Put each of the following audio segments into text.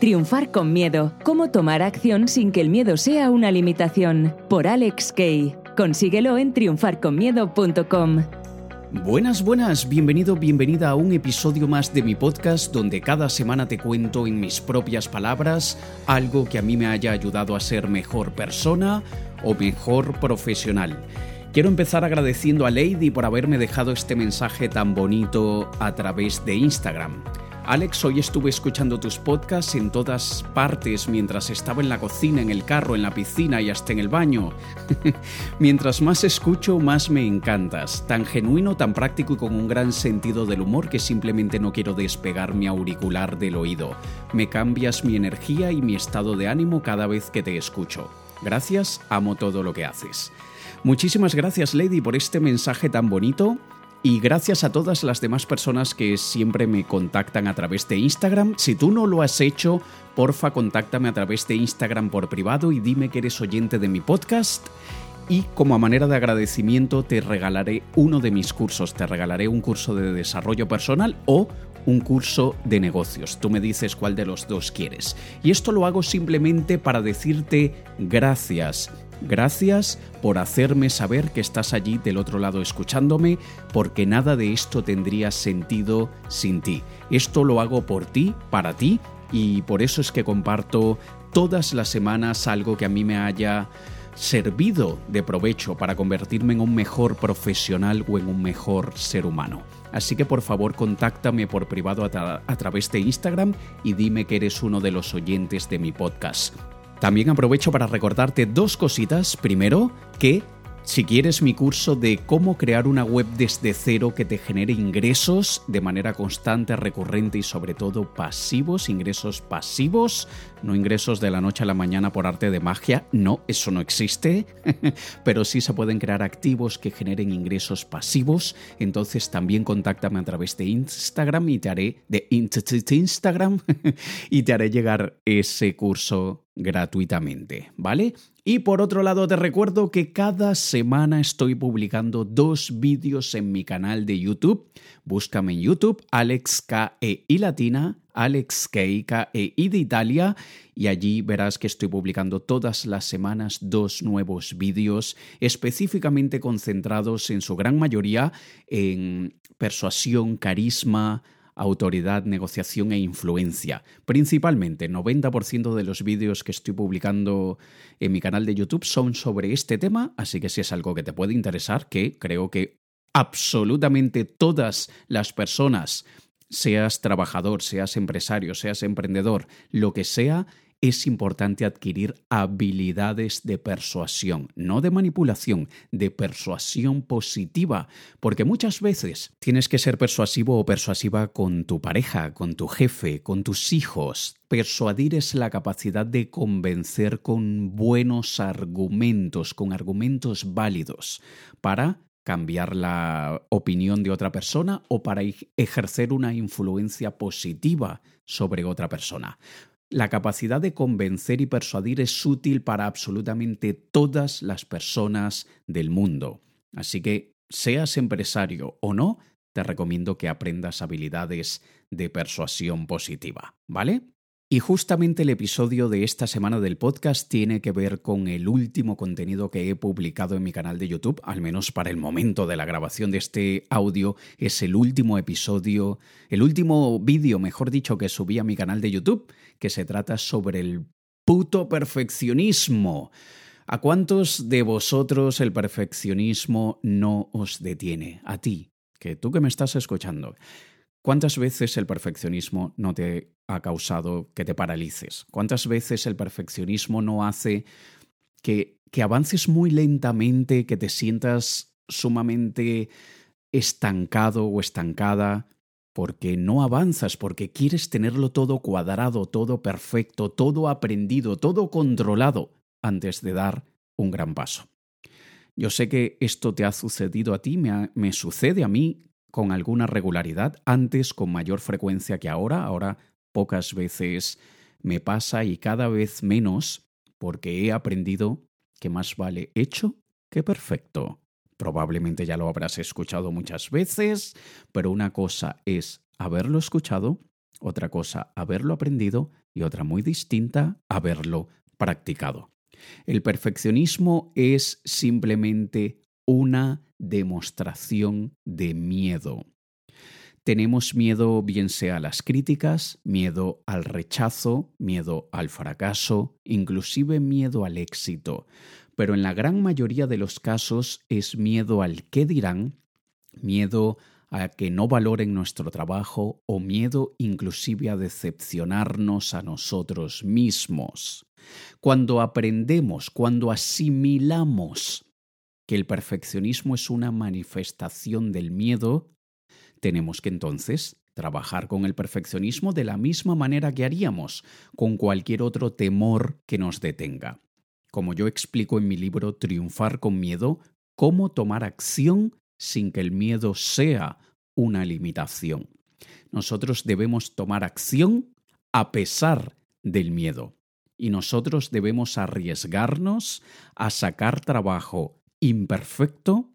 Triunfar con miedo. Cómo tomar acción sin que el miedo sea una limitación. Por Alex Kay. Consíguelo en triunfarconmiedo.com. Buenas, buenas, bienvenido, bienvenida a un episodio más de mi podcast donde cada semana te cuento en mis propias palabras algo que a mí me haya ayudado a ser mejor persona o mejor profesional. Quiero empezar agradeciendo a Lady por haberme dejado este mensaje tan bonito a través de Instagram. Alex, hoy estuve escuchando tus podcasts en todas partes mientras estaba en la cocina, en el carro, en la piscina y hasta en el baño. mientras más escucho, más me encantas. Tan genuino, tan práctico y con un gran sentido del humor que simplemente no quiero despegar mi auricular del oído. Me cambias mi energía y mi estado de ánimo cada vez que te escucho. Gracias, amo todo lo que haces. Muchísimas gracias, Lady, por este mensaje tan bonito y gracias a todas las demás personas que siempre me contactan a través de Instagram. Si tú no lo has hecho, porfa, contáctame a través de Instagram por privado y dime que eres oyente de mi podcast. Y como a manera de agradecimiento te regalaré uno de mis cursos. Te regalaré un curso de desarrollo personal o un curso de negocios. Tú me dices cuál de los dos quieres. Y esto lo hago simplemente para decirte gracias Gracias por hacerme saber que estás allí del otro lado escuchándome, porque nada de esto tendría sentido sin ti. Esto lo hago por ti, para ti, y por eso es que comparto todas las semanas algo que a mí me haya servido de provecho para convertirme en un mejor profesional o en un mejor ser humano. Así que por favor contáctame por privado a, a, través de Instagram y dime que eres uno de los oyentes de mi podcast. También aprovecho para recordarte dos cositas. Primero, que si quieres mi curso de cómo crear una web desde cero que te genere ingresos de manera constante, recurrente y sobre todo pasivos, ingresos pasivos, no ingresos de la noche a la mañana por arte de magia, no, eso no existe, pero sí se pueden crear activos que generen ingresos pasivos, entonces también contáctame a través de Instagram y te haré de Instagram y te haré llegar ese curso gratuitamente, ¿vale? Y por otro lado te recuerdo que cada semana estoy publicando dos vídeos en mi canal de YouTube. Búscame en YouTube Alex K E Latina, Alex K E I de Italia y allí verás que estoy publicando todas las semanas dos nuevos vídeos específicamente concentrados en su gran mayoría en persuasión, carisma, autoridad, negociación e influencia. Principalmente, 90% de los vídeos que estoy publicando en mi canal de YouTube son sobre este tema, así que si es algo que te puede interesar, que creo que absolutamente todas las personas, seas trabajador, seas empresario, seas emprendedor, lo que sea, es importante adquirir habilidades de persuasión, no de manipulación, de persuasión positiva, porque muchas veces tienes que ser persuasivo o persuasiva con tu pareja, con tu jefe, con tus hijos. Persuadir es la capacidad de convencer con buenos argumentos, con argumentos válidos, para cambiar la opinión de otra persona o para ejercer una influencia positiva sobre otra persona. La capacidad de convencer y persuadir es útil para absolutamente todas las personas del mundo. Así que, seas empresario o no, te recomiendo que aprendas habilidades de persuasión positiva, ¿vale? Y justamente el episodio de esta semana del podcast tiene que ver con el último contenido que he publicado en mi canal de YouTube, al menos para el momento de la grabación de este audio, es el último episodio, el último vídeo, mejor dicho, que subí a mi canal de YouTube, que se trata sobre el puto perfeccionismo. ¿A cuántos de vosotros el perfeccionismo no os detiene? A ti, que tú que me estás escuchando. ¿Cuántas veces el perfeccionismo no te ha causado que te paralices? ¿Cuántas veces el perfeccionismo no hace que, que avances muy lentamente, que te sientas sumamente estancado o estancada? porque no avanzas, porque quieres tenerlo todo cuadrado, todo perfecto, todo aprendido, todo controlado antes de dar un gran paso. Yo sé que esto te ha sucedido a ti, me, me sucede a mí con alguna regularidad, antes con mayor frecuencia que ahora, ahora pocas veces me pasa y cada vez menos porque he aprendido que más vale hecho que perfecto. Probablemente ya lo habrás escuchado muchas veces, pero una cosa es haberlo escuchado Otra cosa, haberlo aprendido y otra muy distinta, haberlo practicado. El perfeccionismo es simplemente una demostración de miedo. Tenemos miedo bien sea a las críticas, miedo al rechazo, miedo al fracaso, inclusive miedo al éxito, pero en la gran mayoría de los casos es miedo al qué dirán, miedo a que no valoren nuestro trabajo o miedo inclusive a decepcionarnos a nosotros mismos. Cuando aprendemos, cuando asimilamos que el perfeccionismo es una manifestación del miedo, tenemos que entonces trabajar con el perfeccionismo de la misma manera que haríamos con cualquier otro temor que nos detenga. Como yo explico en mi libro Triunfar con Miedo, cómo tomar acción sin que el miedo sea una limitación. Nosotros debemos tomar acción a pesar del miedo. Y nosotros debemos arriesgarnos a sacar trabajo imperfecto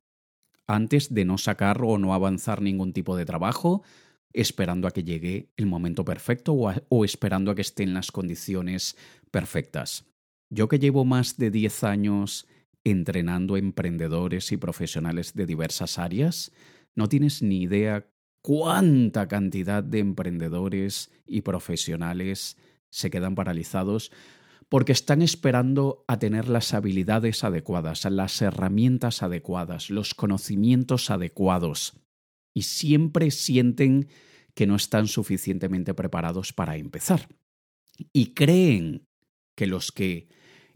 antes de no sacar o no avanzar ningún tipo de trabajo, esperando a que llegue el momento perfecto o, esperando a que estén las condiciones perfectas. Yo que llevo más de 10 años entrenando emprendedores y profesionales de diversas áreas, no tienes ni idea cuánta cantidad de emprendedores y profesionales se quedan paralizados porque están esperando a tener las habilidades adecuadas, las herramientas adecuadas, los conocimientos adecuados y siempre sienten que no están suficientemente preparados para empezar. Y creen que los que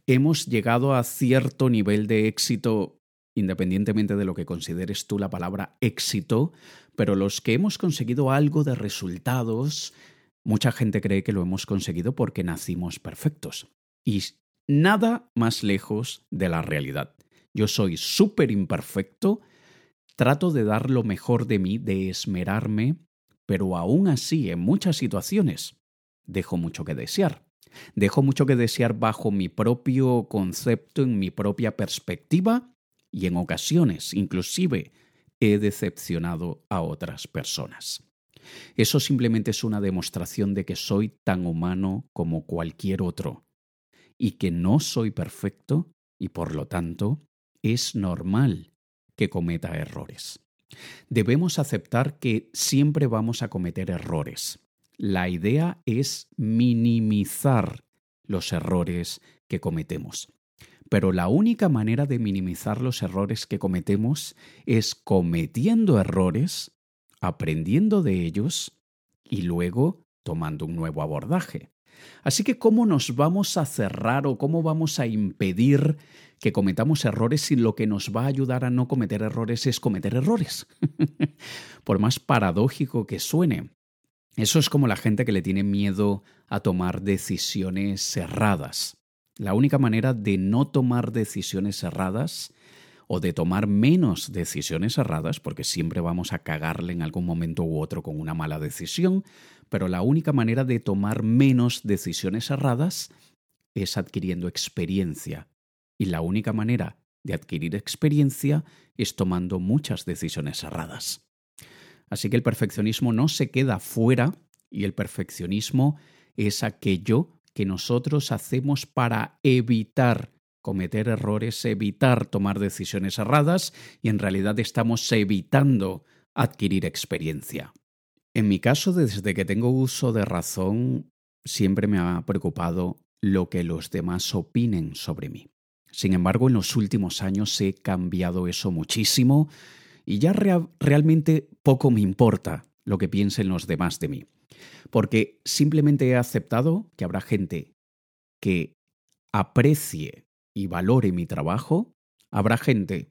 hemos llegado a cierto nivel de éxito, independientemente de lo que consideres tú la palabra éxito, pero los que hemos conseguido algo de resultados, mucha gente cree que lo hemos conseguido porque nacimos perfectos. Y nada más lejos de la realidad. Yo soy súper imperfecto, trato de dar lo mejor de mí, de esmerarme, pero aún así, en muchas situaciones, dejo mucho que desear. Dejo mucho que desear bajo mi propio concepto, en mi propia perspectiva y en ocasiones inclusive he decepcionado a otras personas. Eso simplemente es una demostración de que soy tan humano como cualquier otro y que no soy perfecto y por lo tanto es normal que cometa errores. Debemos aceptar que siempre vamos a cometer errores la idea es minimizar los errores que cometemos. Pero la única manera de minimizar los errores que cometemos es cometiendo errores, aprendiendo de ellos y luego tomando un nuevo abordaje. Así que, ¿cómo nos vamos a cerrar o cómo vamos a impedir que cometamos errores si lo que nos va a ayudar a no cometer errores es cometer errores? Por más paradójico que suene, eso es como la gente que le tiene miedo a tomar decisiones cerradas. La única manera de no tomar decisiones cerradas o de tomar menos decisiones erradas, porque siempre vamos a cagarle en algún momento u otro con una mala decisión, pero la única manera de tomar menos decisiones erradas es adquiriendo experiencia. Y la única manera de adquirir experiencia es tomando muchas decisiones erradas. Así que el perfeccionismo no se queda fuera y el perfeccionismo es aquello que nosotros hacemos para evitar cometer errores, evitar tomar decisiones erradas y en realidad estamos evitando adquirir experiencia. En mi caso, desde que tengo uso de razón, siempre me ha preocupado lo que los demás opinen sobre mí. Sin embargo, en los últimos años he cambiado eso muchísimo y ya realmente poco me importa lo que piensen los demás de mí, porque simplemente he aceptado que habrá gente que aprecie y valore mi trabajo, habrá gente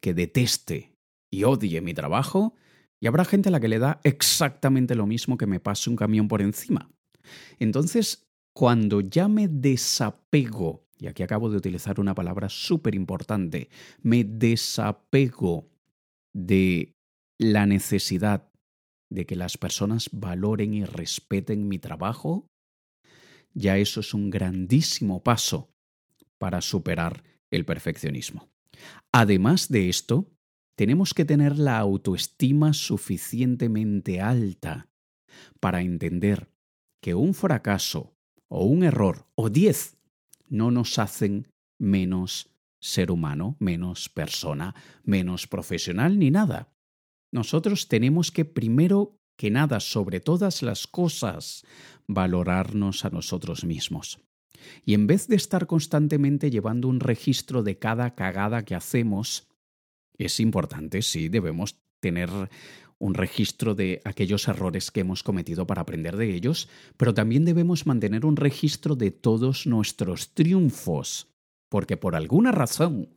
que deteste y odie mi trabajo, y habrá gente a la que le da exactamente lo mismo que me pase un camión por encima. Entonces, cuando ya me desapego, y aquí acabo de utilizar una palabra súper importante, me desapego de la necesidad de que las personas valoren y respeten mi trabajo, ya eso es un grandísimo paso para superar el perfeccionismo. Además de esto, tenemos que tener la autoestima suficientemente alta para entender que un fracaso o un error o diez no nos hacen menos ser humano, menos persona, menos profesional ni nada. Nosotros tenemos que primero que nada, sobre todas las cosas, valorarnos a nosotros mismos. Y en vez de estar constantemente llevando un registro de cada cagada que hacemos, es importante, sí, debemos tener un registro de aquellos errores que hemos cometido para aprender de ellos, pero también debemos mantener un registro de todos nuestros triunfos, porque por alguna razón,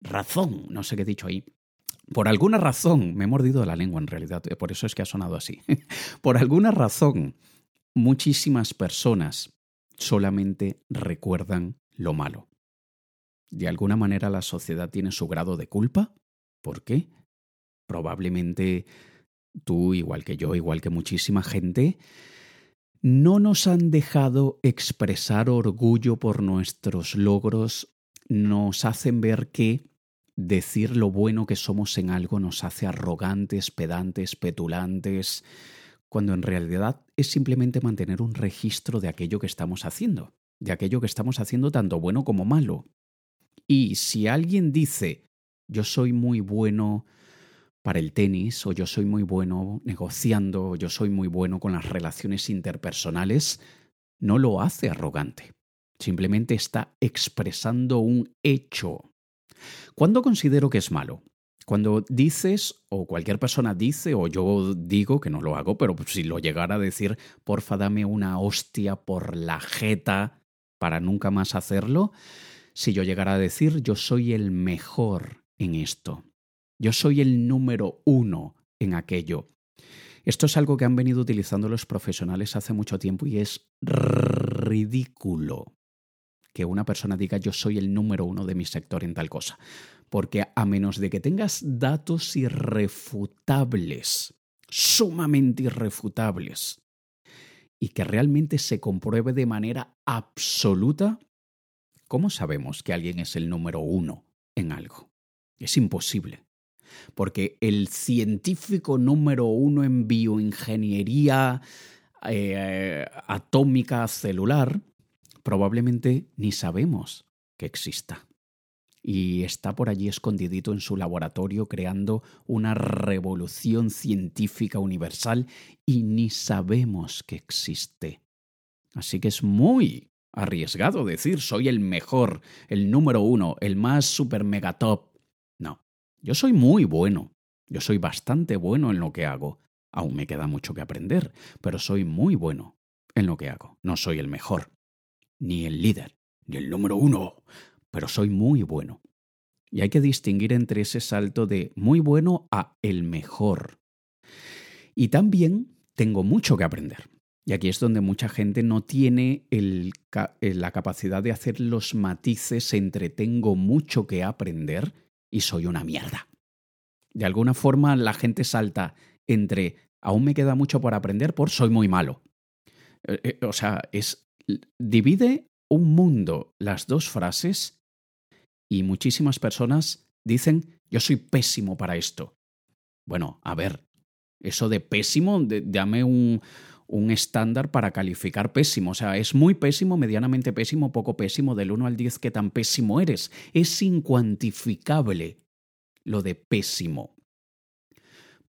razón, no sé qué he dicho ahí, por alguna razón, me he mordido la lengua en realidad, por eso es que ha sonado así, por alguna razón, muchísimas personas solamente recuerdan lo malo. De alguna manera la sociedad tiene su grado de culpa. ¿Por qué? Probablemente tú, igual que yo, igual que muchísima gente, no nos han dejado expresar orgullo por nuestros logros, nos hacen ver que decir lo bueno que somos en algo nos hace arrogantes, pedantes, petulantes, cuando en realidad es simplemente mantener un registro de aquello que estamos haciendo, de aquello que estamos haciendo tanto bueno como malo. Y si alguien dice, yo soy muy bueno para el tenis, o yo soy muy bueno negociando, o yo soy muy bueno con las relaciones interpersonales, no lo hace arrogante. Simplemente está expresando un hecho. ¿Cuándo considero que es malo? Cuando dices, o cualquier persona dice, o yo digo, que no lo hago, pero si lo llegara a decir, porfa, dame una hostia por la jeta para nunca más hacerlo, si yo llegara a decir, yo soy el mejor en esto, yo soy el número uno en aquello. Esto es algo que han venido utilizando los profesionales hace mucho tiempo y es ridículo que una persona diga yo soy el número uno de mi sector en tal cosa porque a menos de que tengas datos irrefutables, sumamente irrefutables, y que realmente se compruebe de manera absoluta, ¿cómo sabemos que alguien es el número uno en algo? Es imposible. Porque el científico número uno en bioingeniería eh, atómica celular, probablemente ni sabemos que exista y está por allí escondidito en su laboratorio creando una revolución científica universal y ni sabemos que existe. Así que es muy arriesgado decir soy el mejor, el número uno, el más super mega top. No, yo soy muy bueno, yo soy bastante bueno en lo que hago. Aún me queda mucho que aprender, pero soy muy bueno en lo que hago. No soy el mejor, ni el líder, ni el número uno, pero soy muy bueno. Y hay que distinguir entre ese salto de muy bueno a el mejor. Y también tengo mucho que aprender. Y aquí es donde mucha gente no tiene eh, la capacidad de hacer los matices entre tengo mucho que aprender y soy una mierda. De alguna forma la gente salta entre aún me queda mucho por aprender por soy muy malo. Eh, eh, o sea, es divide un mundo las dos frases y muchísimas personas dicen, yo soy pésimo para esto. Bueno, a ver, eso de pésimo, dame un, un estándar para calificar pésimo. O sea, es muy pésimo, medianamente pésimo, poco pésimo, del 1 al 10, ¿qué tan pésimo eres? Es incuantificable lo de pésimo.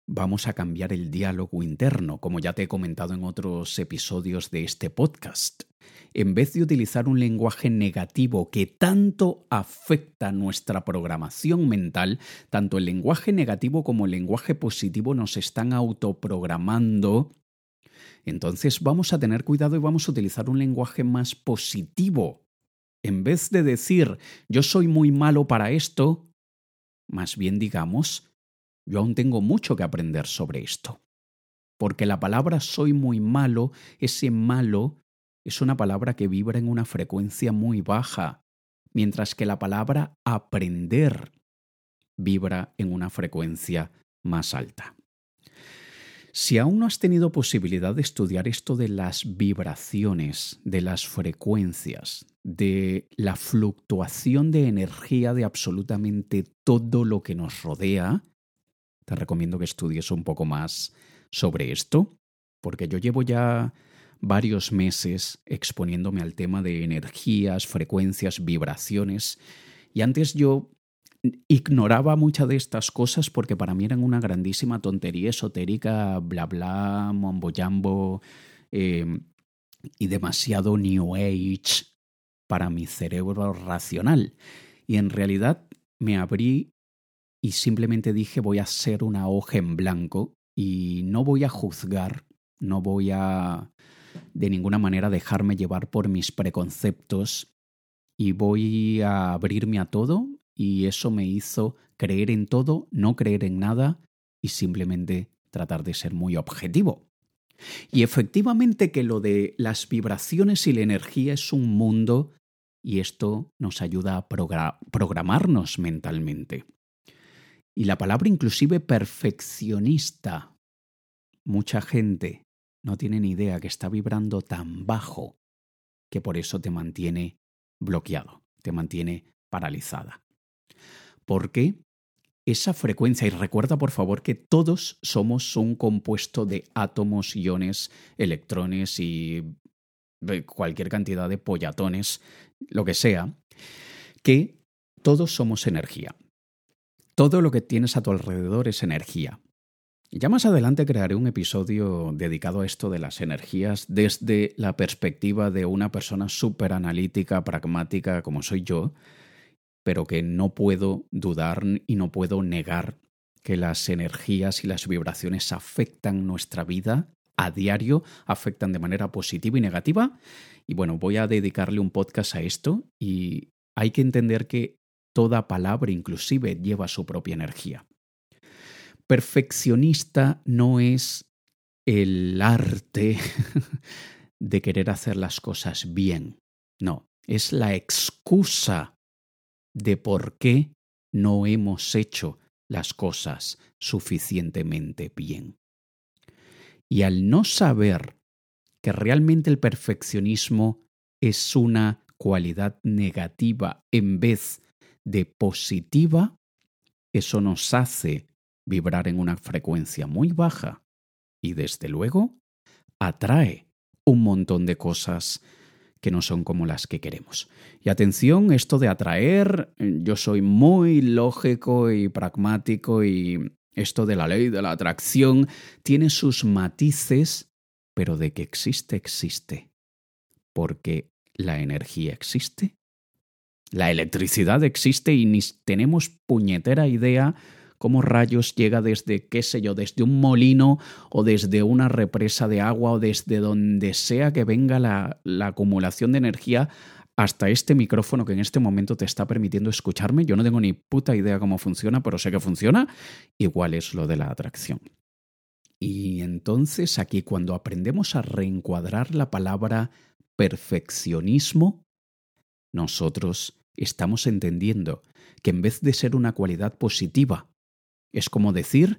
Vamos a cambiar el diálogo interno, como ya te he comentado en otros episodios de este podcast en vez de utilizar un lenguaje negativo que tanto afecta nuestra programación mental, tanto el lenguaje negativo como el lenguaje positivo nos están autoprogramando. Entonces vamos a tener cuidado y vamos a utilizar un lenguaje más positivo. En vez de decir yo soy muy malo para esto, más bien digamos yo aún tengo mucho que aprender sobre esto. Porque la palabra soy muy malo, ese malo es una palabra que vibra en una frecuencia muy baja, mientras que la palabra aprender vibra en una frecuencia más alta. Si aún no has tenido posibilidad de estudiar esto de las vibraciones, de las frecuencias, de la fluctuación de energía de absolutamente todo lo que nos rodea, te recomiendo que estudies un poco más sobre esto, porque yo llevo ya varios meses exponiéndome al tema de energías, frecuencias, vibraciones, y antes yo ignoraba muchas de estas cosas porque para mí eran una grandísima tontería esotérica, bla bla, mombo jambo eh, y demasiado New Age para mi cerebro racional. Y en realidad me abrí y simplemente dije voy a ser una hoja en blanco y no voy a juzgar, no voy a de ninguna manera dejarme llevar por mis preconceptos y voy a abrirme a todo y eso me hizo creer en todo, no creer en nada y simplemente tratar de ser muy objetivo. Y efectivamente que lo de las vibraciones y la energía es un mundo y esto nos ayuda a programarnos mentalmente. Y la palabra inclusive perfeccionista. Mucha gente no tiene ni idea que está vibrando tan bajo que por eso te mantiene bloqueado, te mantiene paralizada. ¿Por qué? Esa frecuencia, y recuerda por favor que todos somos un compuesto de átomos, iones, electrones y cualquier cantidad de pollatones, lo que sea, que todos somos energía. Todo lo que tienes a tu alrededor es energía. Ya más adelante crearé un episodio dedicado a esto de las energías desde la perspectiva de una persona súper analítica, pragmática como soy yo, pero que no puedo dudar y no puedo negar que las energías y las vibraciones afectan nuestra vida a diario, afectan de manera positiva y negativa. Y bueno, voy a dedicarle un podcast a esto y hay que entender que toda palabra inclusive lleva su propia energía. Perfeccionista no es el arte de querer hacer las cosas bien. No, es la excusa de por qué no hemos hecho las cosas suficientemente bien. Y al no saber que realmente el perfeccionismo es una cualidad negativa en vez de positiva, eso nos hace vibrar en una frecuencia muy baja y desde luego atrae un montón de cosas que no son como las que queremos. Y atención, esto de atraer, yo soy muy lógico y pragmático y esto de la ley de la atracción tiene sus matices, pero de que existe, existe. Porque la energía existe, la electricidad existe y ni tenemos puñetera idea cómo rayos llega desde, qué sé yo, desde un molino o desde una represa de agua o desde donde sea que venga la, la acumulación de energía hasta este micrófono que en este momento te está permitiendo escucharme. Yo no tengo ni puta idea cómo funciona, pero sé que funciona. Igual es lo de la atracción. Y entonces aquí cuando aprendemos a reencuadrar la palabra perfeccionismo, nosotros estamos entendiendo que en vez de ser una cualidad positiva, es como decir,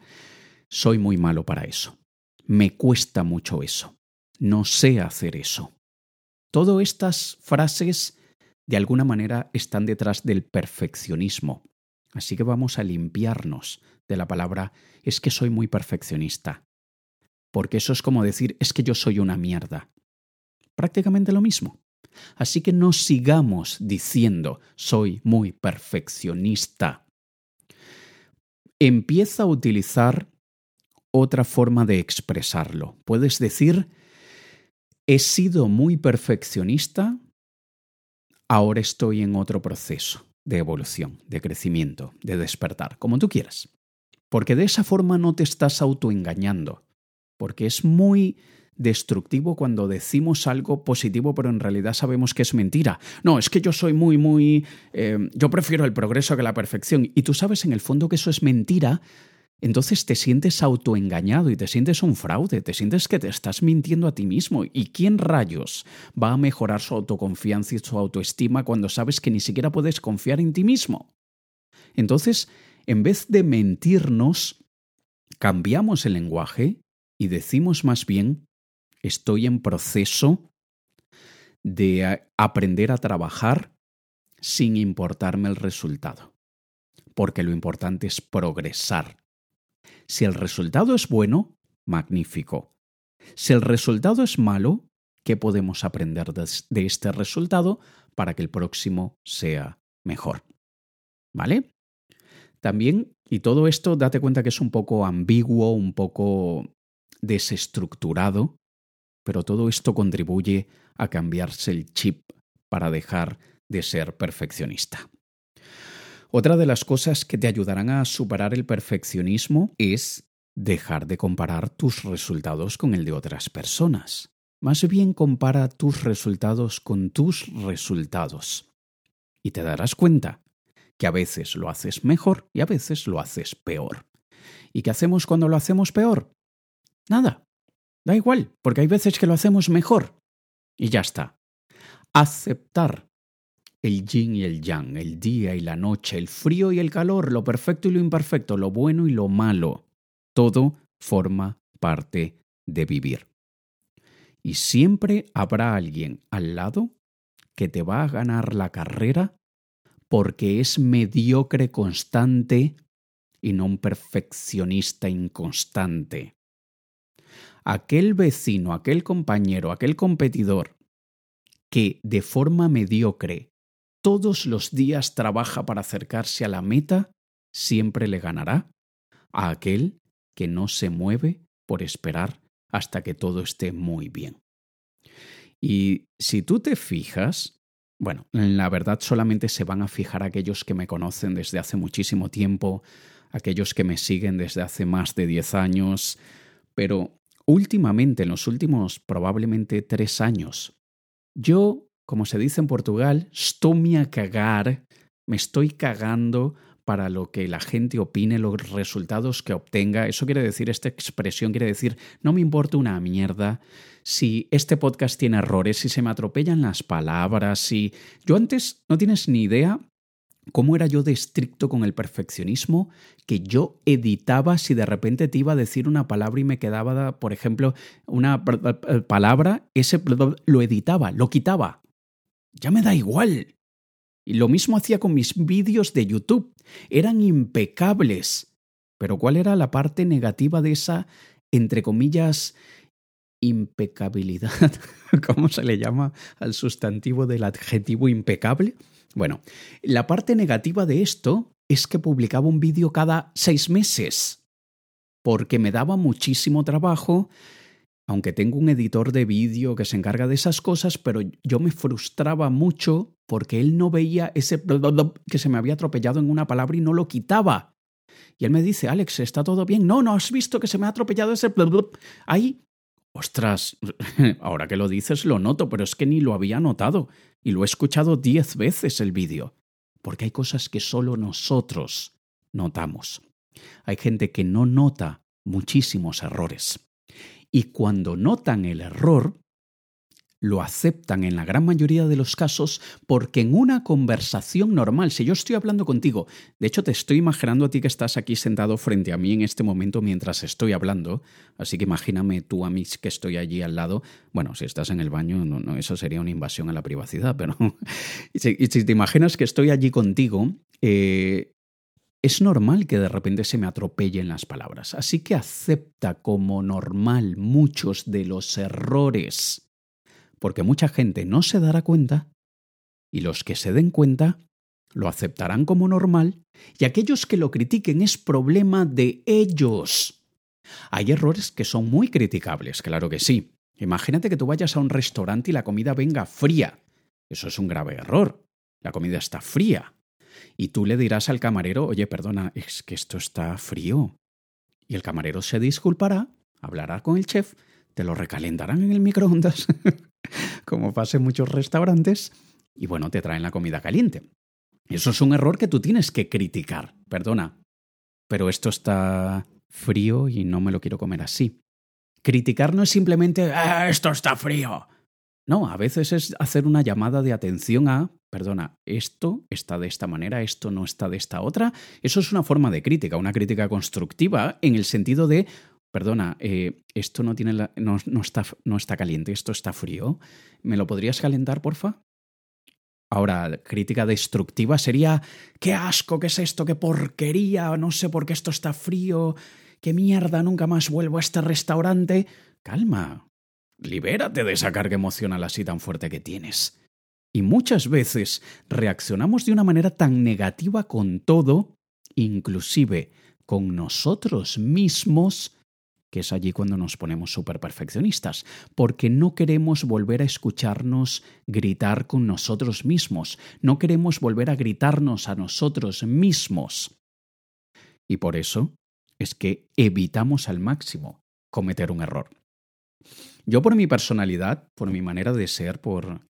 soy muy malo para eso. Me cuesta mucho eso. No sé hacer eso. Todas estas frases de alguna manera están detrás del perfeccionismo. Así que vamos a limpiarnos de la palabra es que soy muy perfeccionista. Porque eso es como decir es que yo soy una mierda. Prácticamente lo mismo. Así que no sigamos diciendo soy muy perfeccionista empieza a utilizar otra forma de expresarlo. Puedes decir, he sido muy perfeccionista, ahora estoy en otro proceso de evolución, de crecimiento, de despertar, como tú quieras. Porque de esa forma no te estás autoengañando, porque es muy destructivo cuando decimos algo positivo pero en realidad sabemos que es mentira. No, es que yo soy muy, muy... Eh, yo prefiero el progreso que la perfección. Y tú sabes en el fondo que eso es mentira, entonces te sientes autoengañado y te sientes un fraude, te sientes que te estás mintiendo a ti mismo. ¿Y quién rayos va a mejorar su autoconfianza y su autoestima cuando sabes que ni siquiera puedes confiar en ti mismo? Entonces, en vez de mentirnos, cambiamos el lenguaje y decimos más bien estoy en proceso de aprender a trabajar sin importarme el resultado. Porque lo importante es progresar. Si el resultado es bueno, magnífico. Si el resultado es malo, qué podemos aprender de este resultado para que el próximo sea mejor. ¿Vale? También, y todo esto, date cuenta que es un poco ambiguo, un poco desestructurado, pero todo esto contribuye a cambiarse el chip para dejar de ser perfeccionista. Otra de las cosas que te ayudarán a superar el perfeccionismo es dejar de comparar tus resultados con el de otras personas. Más bien compara tus resultados con tus resultados. Y te darás cuenta que a veces lo haces mejor y a veces lo haces peor. ¿Y qué hacemos cuando lo hacemos peor? Nada. Da igual, porque hay veces que lo hacemos mejor. Y ya está. Aceptar el yin y el yang, el día y la noche, el frío y el calor, lo perfecto y lo imperfecto, lo bueno y lo malo. Todo forma parte de vivir. Y siempre habrá alguien al lado que te va a ganar la carrera porque es mediocre constante y no un perfeccionista inconstante. Aquel vecino, aquel compañero, aquel competidor que de forma mediocre todos los días trabaja para acercarse a la meta, siempre le ganará a aquel que no se mueve por esperar hasta que todo esté muy bien. Y si tú te fijas, bueno, en la verdad solamente se van a fijar aquellos que me conocen desde hace muchísimo tiempo, aquellos que me siguen desde hace más de 10 años, pero últimamente, en los últimos probablemente tres años, yo, como se dice en Portugal, estoy a cagar, me estoy cagando para lo que la gente opine, los resultados que obtenga. Eso quiere decir, esta expresión quiere decir, no me importa una mierda si este podcast tiene errores, si se me atropellan las palabras, si... Yo antes no tienes ni idea cómo era yo de estricto con el perfeccionismo, que yo editaba si de repente te iba a decir una palabra y me quedaba, por ejemplo, una palabra, ese lo editaba, lo quitaba. Ya me da igual. Y lo mismo hacía con mis vídeos de YouTube. Eran impecables. Pero ¿cuál era la parte negativa de esa, entre comillas, impecabilidad. ¿Cómo se le llama al sustantivo del adjetivo impecable? Bueno, la parte negativa de esto es que publicaba un vídeo cada seis meses, porque me daba muchísimo trabajo, aunque tengo un editor de vídeo que se encarga de esas cosas, pero yo me frustraba mucho porque él no veía ese que se me había atropellado en una palabra y no lo quitaba. Y él me dice, Alex, ¿está todo bien? No, no has visto que se me ha atropellado ese... Ahí Ostras, ahora que lo dices lo noto, pero es que ni lo había notado y lo he escuchado diez veces el vídeo, porque hay cosas que solo nosotros notamos. Hay gente que no nota muchísimos errores. Y cuando notan el error, lo aceptan en la gran mayoría de los casos porque en una conversación normal, si yo estoy hablando contigo, de hecho te estoy imaginando a ti que estás aquí sentado frente a mí en este momento mientras estoy hablando, así que imagíname tú a mí que estoy allí al lado, bueno, si estás en el baño, no, no eso sería una invasión a la privacidad, pero y si, te imaginas que estoy allí contigo, eh, es normal que de repente se me atropellen las palabras, así que acepta como normal muchos de los errores porque mucha gente no se dará cuenta y los que se den cuenta lo aceptarán como normal y aquellos que lo critiquen es problema de ellos. Hay errores que son muy criticables, claro que sí. Imagínate que tú vayas a un restaurante y la comida venga fría. Eso es un grave error. La comida está fría. Y tú le dirás al camarero, oye, perdona, es que esto está frío. Y el camarero se disculpará, hablará con el chef, te lo recalentarán en el microondas como pasa en muchos restaurantes, y bueno, te traen la comida caliente. Eso es un error que tú tienes que criticar, perdona, pero esto está frío y no me lo quiero comer así. Criticar no es simplemente, ah, esto está frío. No, a veces es hacer una llamada de atención a, perdona, esto está de esta manera, esto no está de esta otra. Eso es una forma de crítica, una crítica constructiva en el sentido de, perdona, eh, esto no, tiene no, está, no está caliente, esto está frío. ¿Me lo podrías calentar, porfa? Ahora, crítica destructiva sería, qué asco, qué es esto, qué porquería, no sé por qué esto está frío, qué mierda, nunca más vuelvo a este restaurante. Calma. libérate de esa carga emocional así tan fuerte que tienes. Y muchas veces reaccionamos de una manera tan negativa con todo, inclusive con nosotros mismos, que es allí cuando nos ponemos súper perfeccionistas, porque no queremos volver a escucharnos gritar con nosotros mismos, no queremos volver a gritarnos a nosotros mismos. Y por eso es que evitamos al máximo cometer un error. Yo por mi personalidad, por mi manera de ser, por,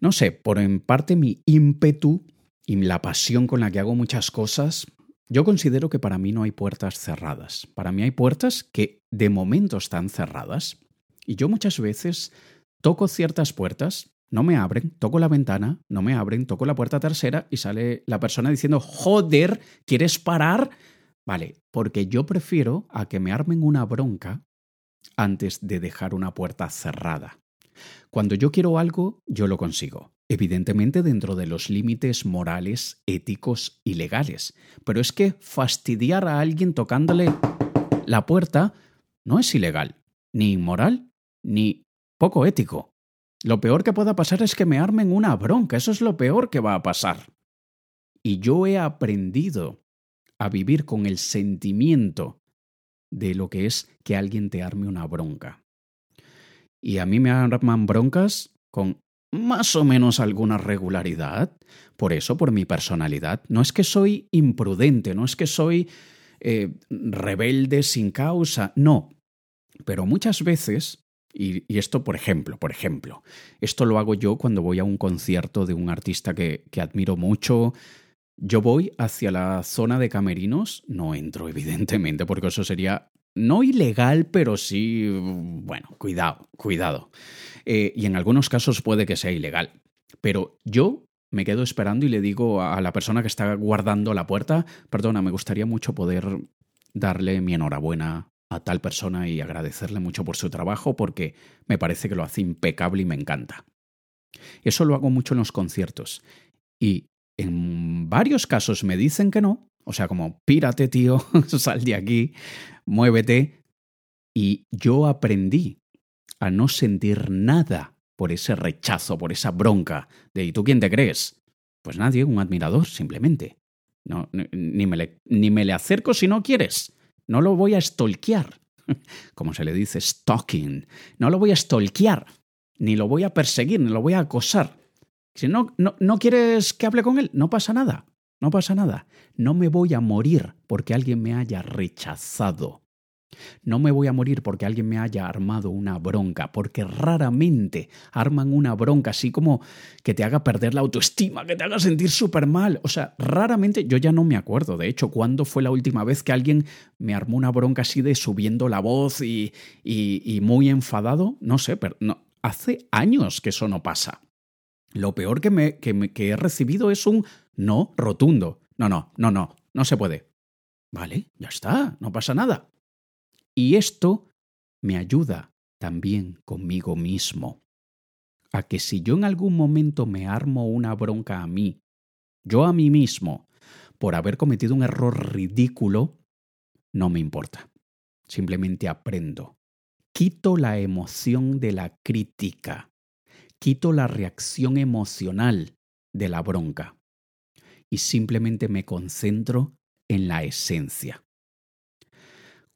no sé, por en parte mi ímpetu y la pasión con la que hago muchas cosas, yo considero que para mí no hay puertas cerradas. Para mí hay puertas que de momento están cerradas. Y yo muchas veces toco ciertas puertas, no me abren, toco la ventana, no me abren, toco la puerta tercera y sale la persona diciendo, joder, ¿quieres parar? Vale, porque yo prefiero a que me armen una bronca antes de dejar una puerta cerrada. Cuando yo quiero algo, yo lo consigo. Evidentemente dentro de los límites morales, éticos y legales. Pero es que fastidiar a alguien tocándole la puerta no es ilegal, ni inmoral, ni poco ético. Lo peor que pueda pasar es que me armen una bronca, eso es lo peor que va a pasar. Y yo he aprendido a vivir con el sentimiento de lo que es que alguien te arme una bronca. Y a mí me arman broncas con más o menos alguna regularidad. Por eso, por mi personalidad. No es que soy imprudente, no es que soy eh, rebelde sin causa, no. Pero muchas veces, y, esto por ejemplo, por ejemplo, esto lo hago yo cuando voy a un concierto de un artista que, que admiro mucho, yo voy hacia la zona de camerinos, no entro evidentemente porque eso sería no ilegal, pero sí, bueno, cuidado, cuidado. Eh, y en algunos casos puede que sea ilegal. Pero yo me quedo esperando y le digo a la persona que está guardando la puerta, perdona, me gustaría mucho poder darle mi enhorabuena a tal persona y agradecerle mucho por su trabajo porque me parece que lo hace impecable y me encanta. Eso lo hago mucho en los conciertos. Y en varios casos me dicen que no, o sea, como pírate, tío, sal de aquí, muévete. Y yo aprendí a no sentir nada por ese rechazo, por esa bronca de ¿y tú quién te crees? Pues nadie, un admirador, simplemente. No, ni, me le, ni me le acerco si no quieres. No lo voy a stalkear. Como se le dice, stalking. No lo voy a stalkear. Ni lo voy a perseguir, ni lo voy a acosar. Si no, no, no quieres que hable con él, no pasa nada. No pasa nada. No me voy a morir porque alguien me haya rechazado. No me voy a morir porque alguien me haya armado una bronca, porque raramente arman una bronca así como que te haga perder la autoestima, que te haga sentir súper mal. O sea, raramente, yo ya no me acuerdo, de hecho, cuándo fue la última vez que alguien me armó una bronca así de subiendo la voz y, y, muy enfadado. No sé, pero no, hace años que eso no pasa. Lo peor que, que, me, que he recibido es un no rotundo. No, no, no, no, no se puede. Vale, ya está, no pasa nada. Y esto me ayuda también conmigo mismo. A que si yo en algún momento me armo una bronca a mí, yo a mí mismo, por haber cometido un error ridículo, no me importa. Simplemente aprendo. Quito la emoción de la crítica quito la reacción emocional de la bronca y simplemente me concentro en la esencia.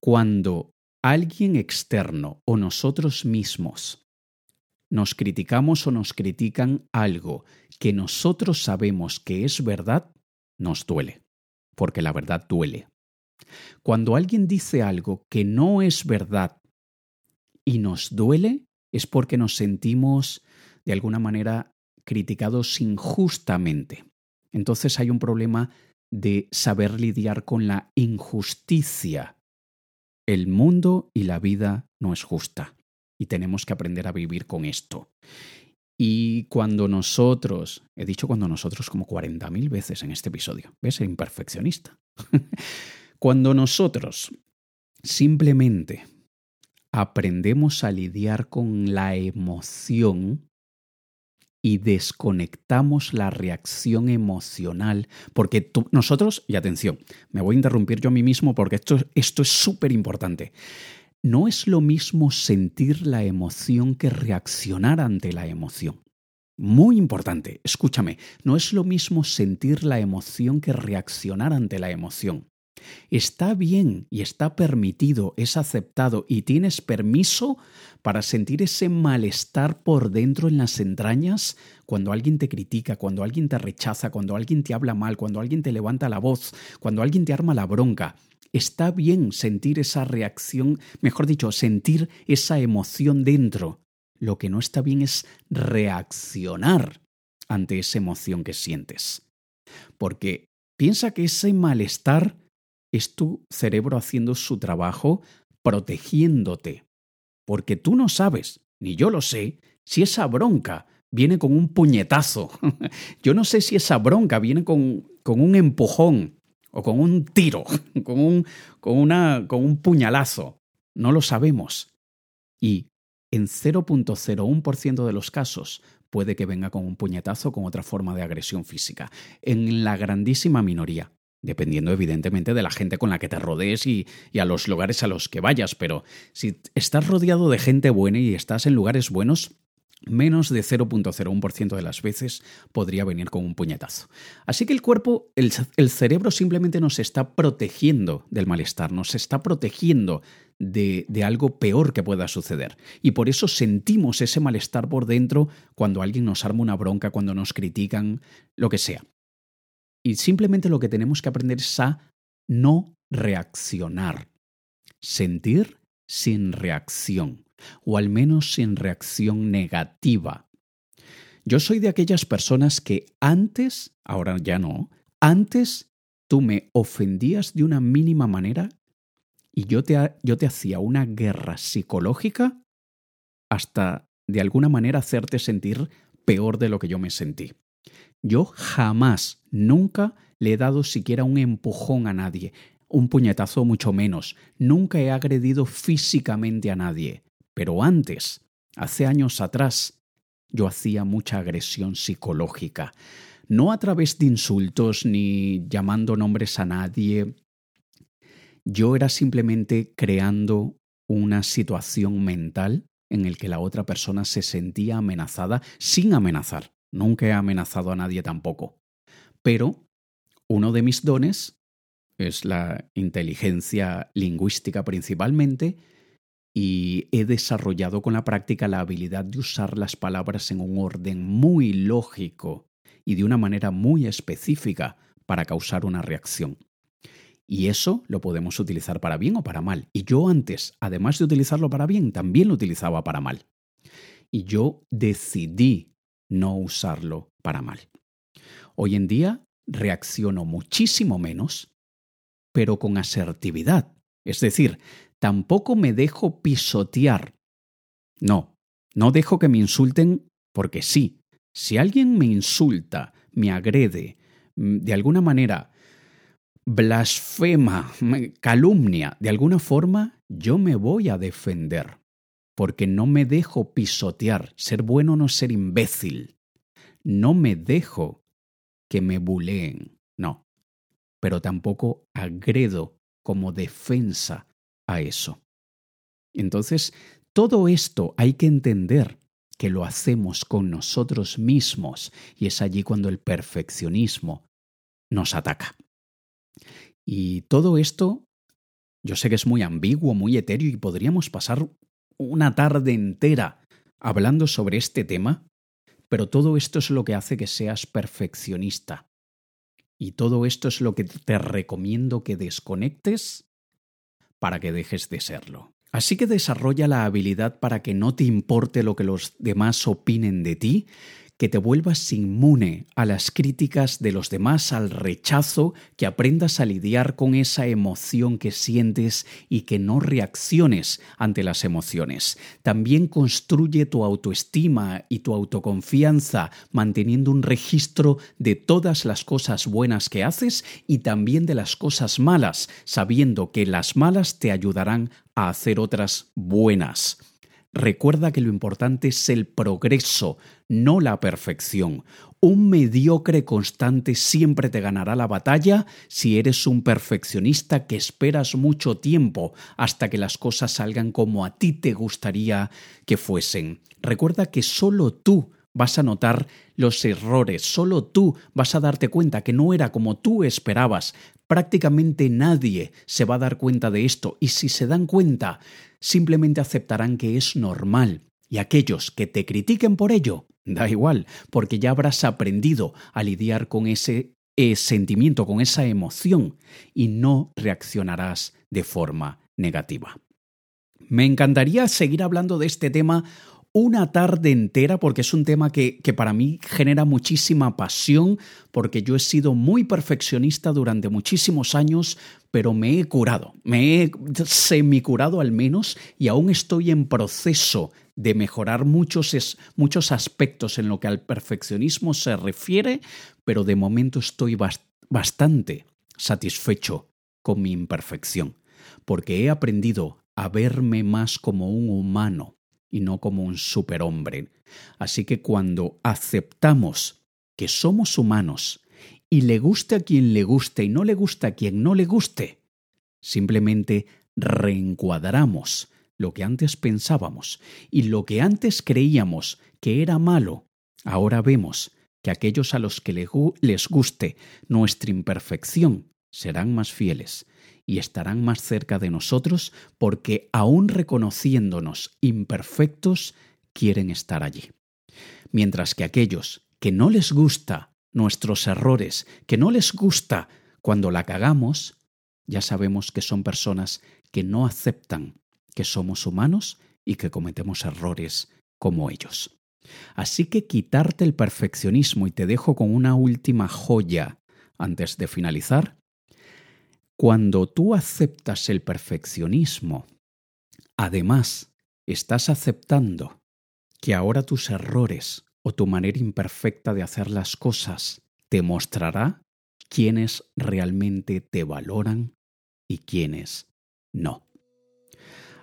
Cuando alguien externo o nosotros mismos nos criticamos o nos critican algo que nosotros sabemos que es verdad, nos duele, porque la verdad duele. Cuando alguien dice algo que no es verdad y nos duele, es porque nos sentimos de alguna manera criticados injustamente. Entonces hay un problema de saber lidiar con la injusticia. El mundo y la vida no es justa y tenemos que aprender a vivir con esto. Y cuando nosotros, he dicho cuando nosotros como 40.000 veces en este episodio, ves, imperfeccionista. cuando nosotros simplemente aprendemos a lidiar con la emoción, y desconectamos la reacción emocional, porque nosotros, y atención, me voy a interrumpir yo a mí mismo porque esto, esto es súper importante. no es lo mismo sentir la emoción que reaccionar ante la emoción. Muy importante, escúchame, no es lo mismo sentir la emoción que reaccionar ante la emoción. Está bien y está permitido, es aceptado y tienes permiso para sentir ese malestar por dentro en las entrañas cuando alguien te critica, cuando alguien te rechaza, cuando alguien te habla mal, cuando alguien te levanta la voz, cuando alguien te arma la bronca. Está bien sentir esa reacción, mejor dicho, sentir esa emoción dentro. Lo que no está bien es reaccionar ante esa emoción que sientes. Porque piensa que ese malestar es tu cerebro haciendo su trabajo protegiéndote. Porque tú no sabes, ni yo lo sé, si esa bronca viene con un puñetazo. yo no sé si esa bronca viene con, con un empujón o con un tiro, con un, con, una, con un puñalazo. No lo sabemos. Y en 0.01% de los casos puede que venga con un puñetazo o con otra forma de agresión física. En la grandísima minoría dependiendo evidentemente de la gente con la que te rodees y, a los lugares a los que vayas, pero si estás rodeado de gente buena y estás en lugares buenos, menos de 0.01% de las veces podría venir con un puñetazo. Así que el cuerpo, el, cerebro simplemente nos está protegiendo del malestar, nos está protegiendo de algo peor que pueda suceder. Y por eso sentimos ese malestar por dentro cuando alguien nos arma una bronca, cuando nos critican, lo que sea. Y simplemente lo que tenemos que aprender es a no reaccionar. Sentir sin reacción, o al menos sin reacción negativa. Yo soy de aquellas personas que antes, ahora ya no, antes tú me ofendías de una mínima manera y yo te, yo te hacía una guerra psicológica hasta de alguna manera hacerte sentir peor de lo que yo me sentí. Yo jamás, nunca le he dado siquiera un empujón a nadie, un puñetazo mucho menos, nunca he agredido físicamente a nadie. Pero antes, hace años atrás, yo hacía mucha agresión psicológica, no a través de insultos ni llamando nombres a nadie. Yo era simplemente creando una situación mental en el que la otra persona se sentía amenazada sin amenazar. Nunca he amenazado a nadie tampoco. Pero uno de mis dones es la inteligencia lingüística principalmente y he desarrollado con la práctica la habilidad de usar las palabras en un orden muy lógico y de una manera muy específica para causar una reacción. Y eso lo podemos utilizar para bien o para mal. Y yo antes, además de utilizarlo para bien, también lo utilizaba para mal. Y yo decidí no usarlo para mal. Hoy en día reacciono muchísimo menos, pero con asertividad. Es decir, tampoco me dejo pisotear. No, no dejo que me insulten porque sí. Si alguien me insulta, me agrede, mm, de alguna manera blasfema, calumnia, de alguna forma, yo me voy a defender porque no me dejo pisotear. Ser bueno no ser imbécil. No me dejo que me buleen, no. Pero tampoco agredo como defensa a eso. Entonces, todo esto hay que entender que lo hacemos con nosotros mismos y es allí cuando el perfeccionismo nos ataca. Y todo esto, yo sé que es muy ambiguo, muy etéreo y podríamos pasar una tarde entera hablando sobre este tema, pero todo esto es lo que hace que seas perfeccionista. Y todo esto es lo que te recomiendo que desconectes para que dejes de serlo. Así que desarrolla la habilidad para que no te importe lo que los demás opinen de ti que te vuelvas inmune a las críticas de los demás, al rechazo, que aprendas a lidiar con esa emoción que sientes y que no reacciones ante las emociones. También construye tu autoestima y tu autoconfianza manteniendo un registro de todas las cosas buenas que haces y también de las cosas malas, sabiendo que las malas te ayudarán a hacer otras buenas. Recuerda que lo importante es el progreso, no la perfección. un mediocre constante siempre te ganará la batalla si eres un perfeccionista que esperas mucho tiempo hasta que las cosas salgan como a ti te gustaría que fuesen. Recuerda que solo tú vas a notar los errores, solo tú vas a darte cuenta que no era como tú esperabas. Prácticamente nadie se va a dar cuenta de esto y si se dan cuenta, simplemente aceptarán que es normal. Y aquellos que te critiquen por ello, Da igual, porque ya habrás aprendido a lidiar con ese eh, sentimiento, con esa emoción, y no reaccionarás de forma negativa. Me encantaría seguir hablando de este tema una tarde entera porque es un tema que, que, para mí genera muchísima pasión porque yo he sido muy perfeccionista durante muchísimos años pero me he curado, me he semicurado al menos y aún estoy en proceso de mejorar muchos, muchos aspectos en lo que al perfeccionismo se refiere, pero de momento estoy bastante satisfecho con mi imperfección, porque he aprendido a verme más como un humano y no como un superhombre. Así que cuando aceptamos que somos humanos y le guste a quien le guste y no le gusta a quien no le guste, simplemente reencuadramos lo que antes pensábamos y lo que antes creíamos que era malo, ahora vemos que aquellos a los que les guste nuestra imperfección serán más fieles y estarán más cerca de nosotros porque aun reconociéndonos imperfectos, quieren estar allí. Mientras que aquellos que no les gusta nuestros errores, que no les gusta cuando la cagamos, ya sabemos que son personas que no aceptan que somos humanos y que cometemos errores como ellos. Así que quitarte el perfeccionismo y te dejo con una última joya antes de finalizar. Cuando tú aceptas el perfeccionismo, además estás aceptando que ahora tus errores o tu manera imperfecta de hacer las cosas te mostrará quiénes realmente te valoran y quiénes no.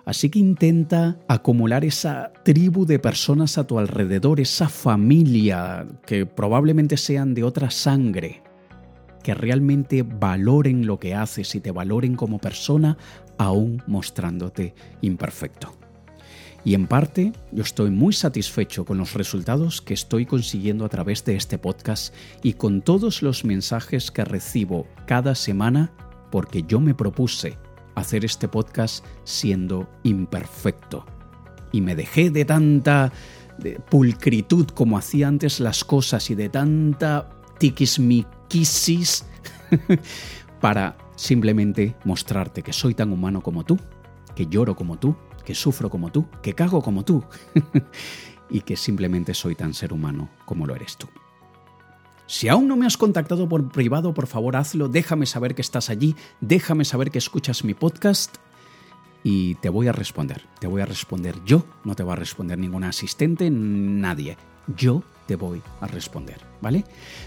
Así que intenta acumular esa tribu de personas a tu alrededor, esa familia que probablemente sean de otra sangre, que realmente valoren lo que haces y te valoren como persona, aún mostrándote imperfecto. Y en parte yo estoy muy satisfecho con los resultados que estoy consiguiendo a través de este podcast y con todos los mensajes que recibo cada semana porque yo me propuse hacer este podcast siendo imperfecto. Y me dejé de tanta pulcritud como hacía antes las cosas y de tanta tiquismiquisis para simplemente mostrarte que soy tan humano como tú, que lloro como tú, que sufro como tú, que cago como tú y que simplemente soy tan ser humano como lo eres tú. Si aún no me has contactado por privado, por favor hazlo, déjame saber que estás allí, déjame saber que escuchas mi podcast y te voy a responder. Te voy a responder yo, no te va a responder ningún asistente, nadie. Yo te voy a responder, ¿vale?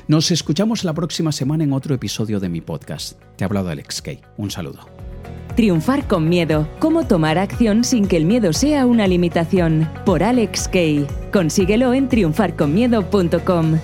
Nos escuchamos la próxima semana en otro episodio de mi podcast. Te ha hablado Alex Kay. Un saludo. Triunfar con miedo. Cómo tomar acción sin que el miedo sea una limitación. Por Alex Kay. Consíguelo en triunfarconmiedo.com.